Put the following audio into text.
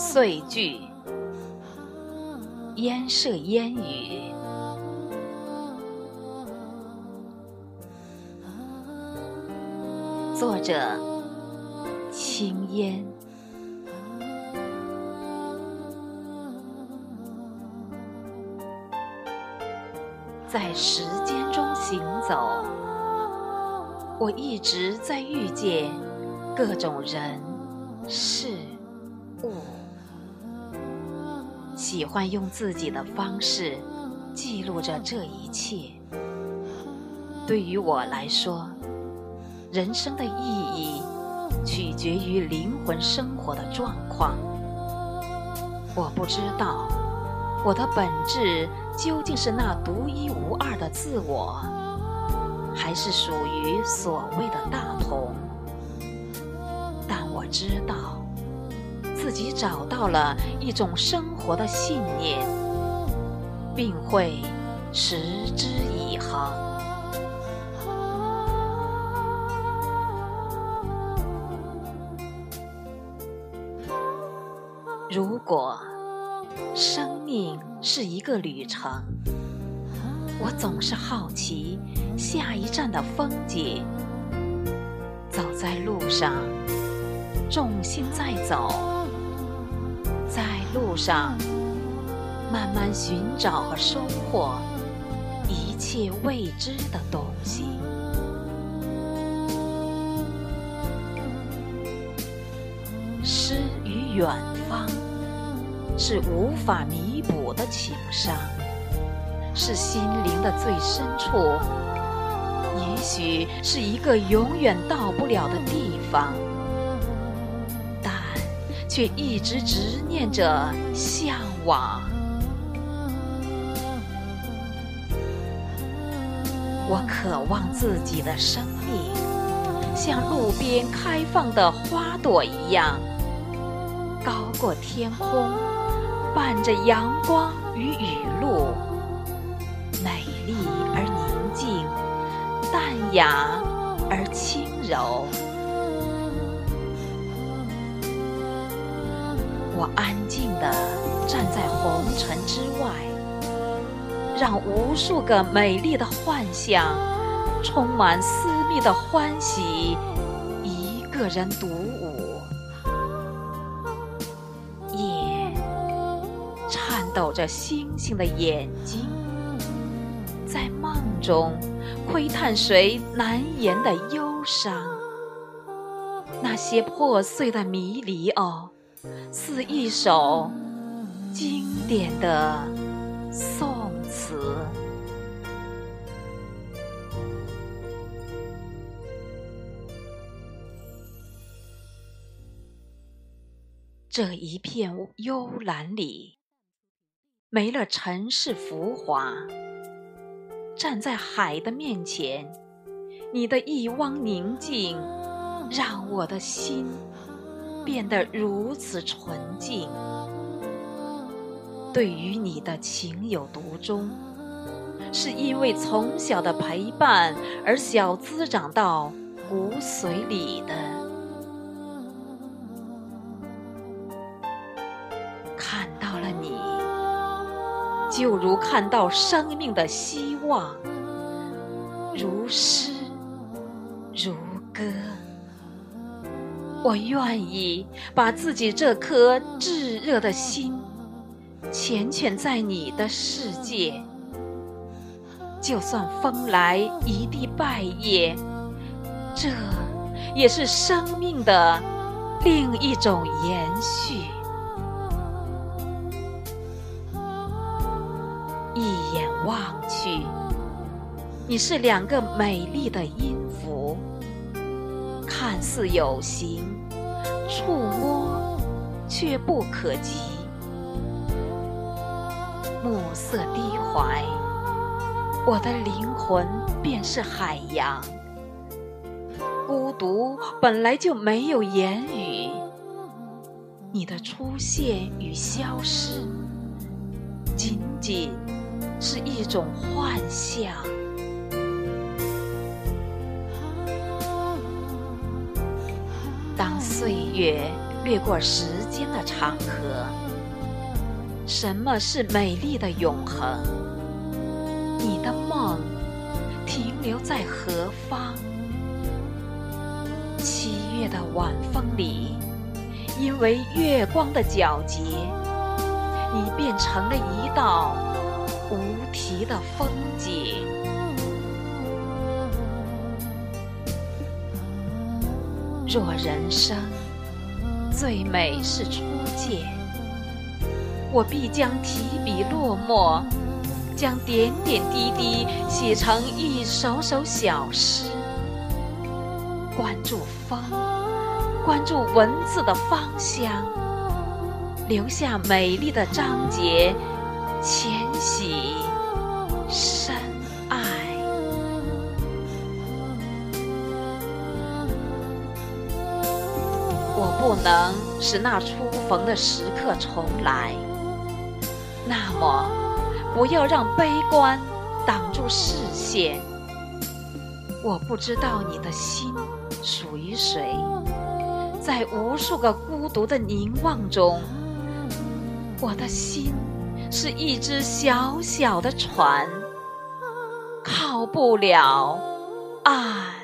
碎句，烟社烟雨。作者：青烟。在时间中行走，我一直在遇见各种人事物，喜欢用自己的方式记录着这一切。对于我来说，人生的意义取决于灵魂生活的状况。我不知道我的本质究竟是那独一无二的自我，还是属于所谓的大同。但我知道自己找到了一种生活的信念，并会持之以恒。如果生命是一个旅程，我总是好奇下一站的风景。走在路上，重心在走，在路上慢慢寻找和收获一切未知的东西。诗与远方。是无法弥补的情伤，是心灵的最深处，也许是一个永远到不了的地方，却一直执念着向往。我渴望自己的生命像路边开放的花朵一样，高过天空。伴着阳光与雨露，美丽而宁静，淡雅而轻柔。我安静地站在红尘之外，让无数个美丽的幻想，充满私密的欢喜，一个人独舞。夜颤抖着星星的眼睛，在梦中窥探谁难言的忧伤。那些破碎的迷离哦，似一首经典的宋词。这一片幽蓝里。没了尘世浮华，站在海的面前，你的一汪宁静，让我的心变得如此纯净。对于你的情有独钟，是因为从小的陪伴而小滋长到骨髓里的。看到了你。就如看到生命的希望，如诗如歌。我愿意把自己这颗炙热的心缱绻在你的世界，就算风来一地败叶，这也是生命的另一种延续。一眼望去，你是两个美丽的音符，看似有形，触摸却不可及。暮色低怀，我的灵魂便是海洋。孤独本来就没有言语，你的出现与消失，仅仅。是一种幻象。岁月掠过时间的长河。什么是美丽的永恒？你的梦停留在何方？七月的晚风里，因为月光的皎洁，你变成了一道无题的风景。若人生最美是初见，我必将提笔落墨，将点点滴滴写成一首首小诗。关注风，关注文字的芳香，留下美丽的章节，浅喜不能使那初逢的时刻重来，那么不要让悲观挡住视线。我不知道你的心。属于谁？在无数个孤独的凝望中，我的心是一只小小的船，靠不了岸。